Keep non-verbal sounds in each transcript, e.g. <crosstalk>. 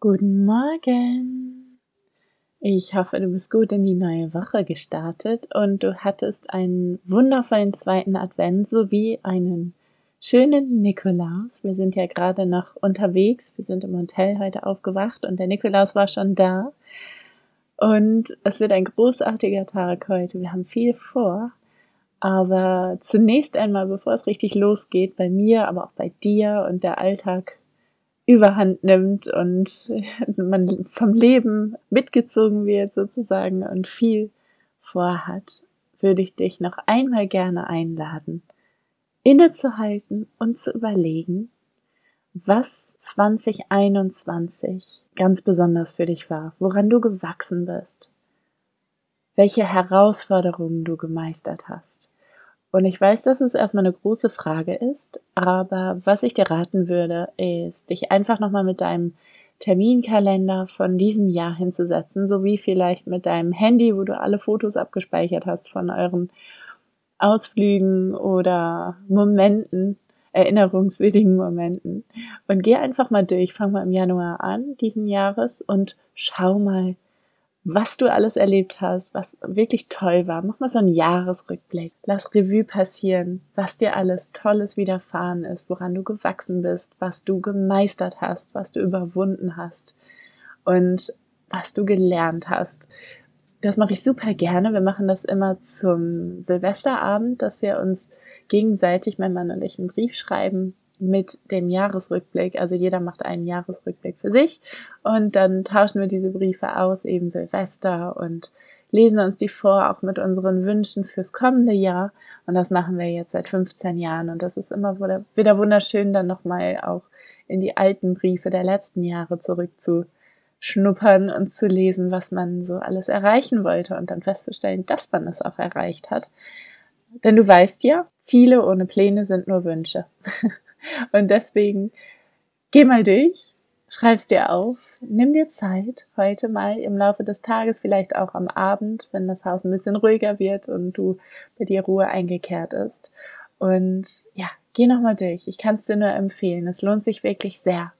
Guten Morgen. Ich hoffe, du bist gut in die neue Woche gestartet und du hattest einen wundervollen zweiten Advent sowie einen schönen Nikolaus. Wir sind ja gerade noch unterwegs. Wir sind im Hotel heute aufgewacht und der Nikolaus war schon da. Und es wird ein großartiger Tag heute. Wir haben viel vor. Aber zunächst einmal, bevor es richtig losgeht, bei mir, aber auch bei dir und der Alltag überhand nimmt und man vom Leben mitgezogen wird sozusagen und viel vorhat, würde ich dich noch einmal gerne einladen, innezuhalten und zu überlegen, was 2021 ganz besonders für dich war, woran du gewachsen bist, welche Herausforderungen du gemeistert hast. Und ich weiß, dass es erstmal eine große Frage ist, aber was ich dir raten würde, ist, dich einfach nochmal mit deinem Terminkalender von diesem Jahr hinzusetzen, sowie vielleicht mit deinem Handy, wo du alle Fotos abgespeichert hast von euren Ausflügen oder Momenten, erinnerungswürdigen Momenten. Und geh einfach mal durch, fang mal im Januar an, diesen Jahres, und schau mal, was du alles erlebt hast, was wirklich toll war. Mach mal so einen Jahresrückblick. Lass Revue passieren, was dir alles Tolles widerfahren ist, woran du gewachsen bist, was du gemeistert hast, was du überwunden hast und was du gelernt hast. Das mache ich super gerne. Wir machen das immer zum Silvesterabend, dass wir uns gegenseitig, mein Mann und ich, einen Brief schreiben mit dem Jahresrückblick. Also jeder macht einen Jahresrückblick für sich und dann tauschen wir diese Briefe aus, eben Silvester und lesen uns die vor, auch mit unseren Wünschen fürs kommende Jahr. Und das machen wir jetzt seit 15 Jahren und das ist immer wieder wunderschön, dann nochmal auch in die alten Briefe der letzten Jahre zurückzuschnuppern und zu lesen, was man so alles erreichen wollte und dann festzustellen, dass man es auch erreicht hat. Denn du weißt ja, Ziele ohne Pläne sind nur Wünsche. <laughs> Und deswegen geh mal durch, schreib's dir auf, nimm dir Zeit heute mal im Laufe des Tages, vielleicht auch am Abend, wenn das Haus ein bisschen ruhiger wird und du bei dir Ruhe eingekehrt ist. Und ja, geh nochmal durch. Ich kann es dir nur empfehlen. Es lohnt sich wirklich sehr.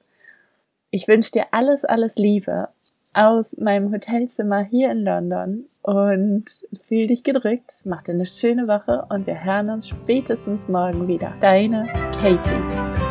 Ich wünsche dir alles, alles Liebe aus meinem Hotelzimmer hier in London und fühl dich gedrückt, mach dir eine schöne Woche und wir hören uns spätestens morgen wieder. Deine Katie.